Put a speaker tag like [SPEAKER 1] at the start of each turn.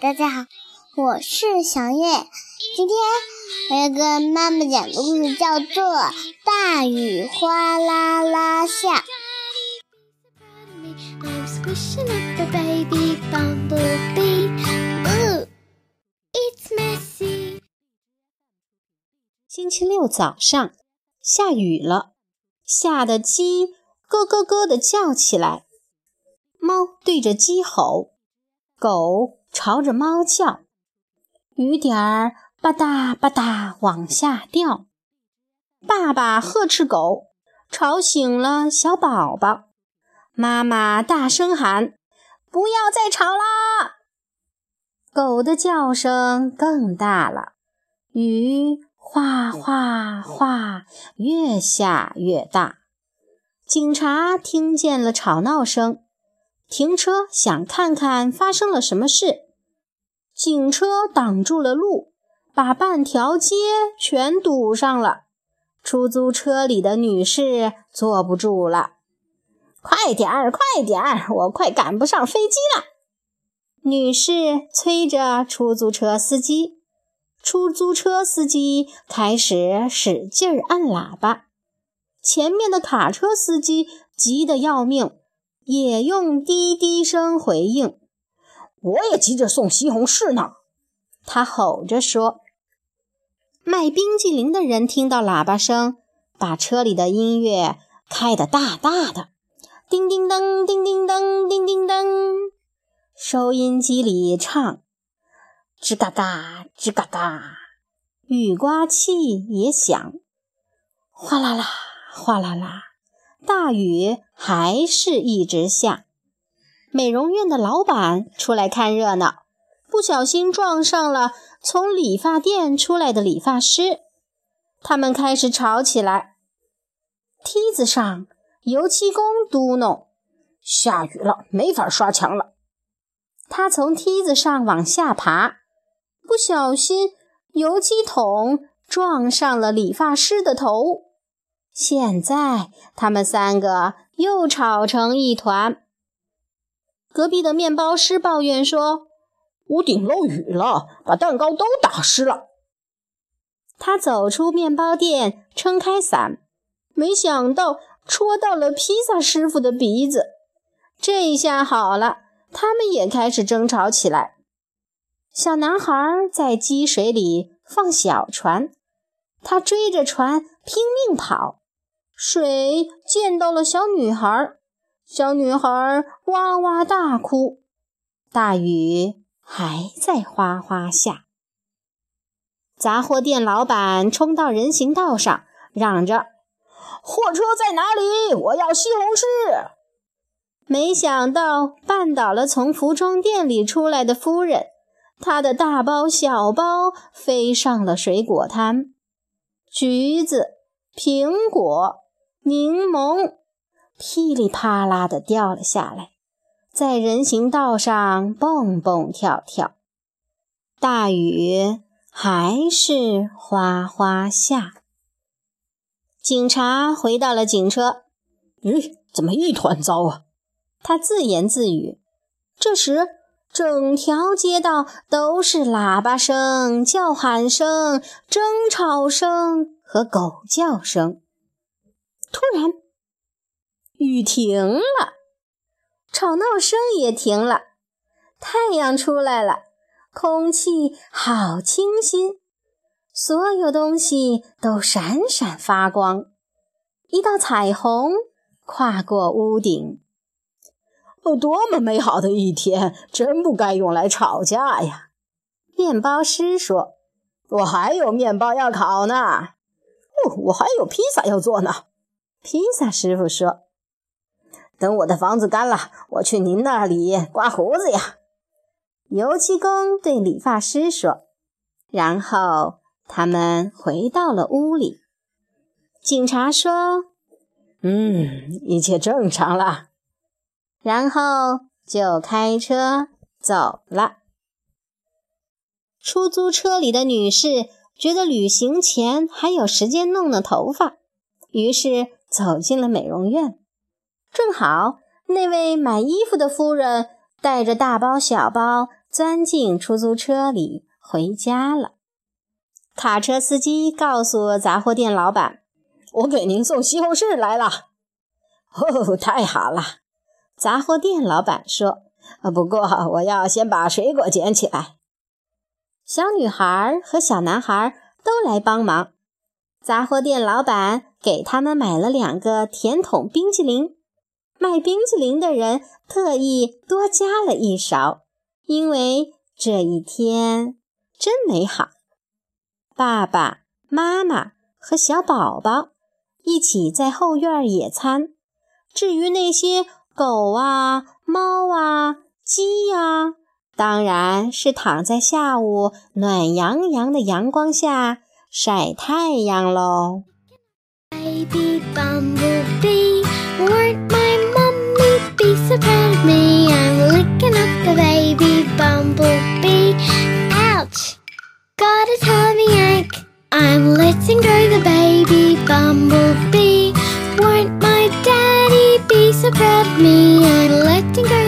[SPEAKER 1] 们，大家好，我是小月。今天我要跟妈妈讲的故事叫做《大雨哗啦啦下》。
[SPEAKER 2] 星期六早上，下雨了，下的鸡咯咯咯的叫起来，猫对着鸡吼，狗朝着猫叫，雨点儿吧嗒吧嗒往下掉。爸爸呵斥狗，吵醒了小宝宝。妈妈大声喊：“不要再吵啦！”狗的叫声更大了，雨。哗哗哗，越下越大。警察听见了吵闹声，停车想看看发生了什么事。警车挡住了路，把半条街全堵上了。出租车里的女士坐不住了：“快点儿，快点儿，我快赶不上飞机了！”女士催着出租车司机。出租车司机开始使劲按喇叭，前面的卡车司机急得要命，也用滴滴声回应。
[SPEAKER 3] 我也急着送西红柿呢，
[SPEAKER 2] 他吼着说。卖冰激凌的人听到喇叭声，把车里的音乐开得大大的，叮叮当，叮叮当，叮叮当，收音机里唱。吱嘎嘎，吱嘎嘎，雨刮器也响，哗啦啦，哗啦啦，大雨还是一直下。美容院的老板出来看热闹，不小心撞上了从理发店出来的理发师，他们开始吵起来。梯子上，油漆工嘟哝：“
[SPEAKER 3] 下雨了，没法刷墙了。”
[SPEAKER 2] 他从梯子上往下爬。不小心，油漆桶撞上了理发师的头。现在他们三个又吵成一团。隔壁的面包师抱怨说：“
[SPEAKER 3] 屋顶漏雨了，把蛋糕都打湿了。”
[SPEAKER 2] 他走出面包店，撑开伞，没想到戳到了披萨师傅的鼻子。这下好了，他们也开始争吵起来。小男孩在积水里放小船，他追着船拼命跑，水溅到了小女孩，小女孩哇哇大哭。大雨还在哗哗下。杂货店老板冲到人行道上，嚷着：“
[SPEAKER 3] 货车在哪里？我要西红柿！”
[SPEAKER 2] 没想到绊倒了从服装店里出来的夫人。他的大包小包飞上了水果摊，橘子、苹果、柠檬噼里啪啦的掉了下来，在人行道上蹦蹦跳跳。大雨还是哗哗下。警察回到了警车，
[SPEAKER 3] 咦，怎么一团糟啊？
[SPEAKER 2] 他自言自语。这时。整条街道都是喇叭声、叫喊声、争吵声和狗叫声。突然，雨停了，吵闹声也停了，太阳出来了，空气好清新，所有东西都闪闪发光，一道彩虹跨过屋顶。
[SPEAKER 3] 哦，多么美好的一天！真不该用来吵架呀。
[SPEAKER 2] 面包师说：“
[SPEAKER 3] 我还有面包要烤呢。”哦，我还有披萨要做呢。
[SPEAKER 2] 披萨师傅说：“
[SPEAKER 3] 等我的房子干了，我去您那里刮胡子呀。”
[SPEAKER 2] 油漆工对理发师说。然后他们回到了屋里。警察说：“
[SPEAKER 3] 嗯，一切正常了。”
[SPEAKER 2] 然后就开车走了。出租车里的女士觉得旅行前还有时间弄弄头发，于是走进了美容院。正好那位买衣服的夫人带着大包小包钻进出租车里回家了。卡车司机告诉杂货店老板：“
[SPEAKER 3] 我给您送西红柿来了。”哦，太好了！
[SPEAKER 2] 杂货店老板说：“
[SPEAKER 3] 不过我要先把水果捡起来。”
[SPEAKER 2] 小女孩和小男孩都来帮忙。杂货店老板给他们买了两个甜筒冰淇淋。卖冰淇淋的人特意多加了一勺，因为这一天真美好。爸爸妈妈和小宝宝一起在后院野餐。至于那些狗啊、猫啊、鸡呀，当然是躺在下午暖洋洋的阳光下晒太阳喽。Baby bumblebee, weren't my mummy be so proud of me? I'm licking up the baby bumblebee. Ouch! Got a tummy ache. I'm letting go the baby bumblebee. Won't my daddy be so proud of me? I'm letting go.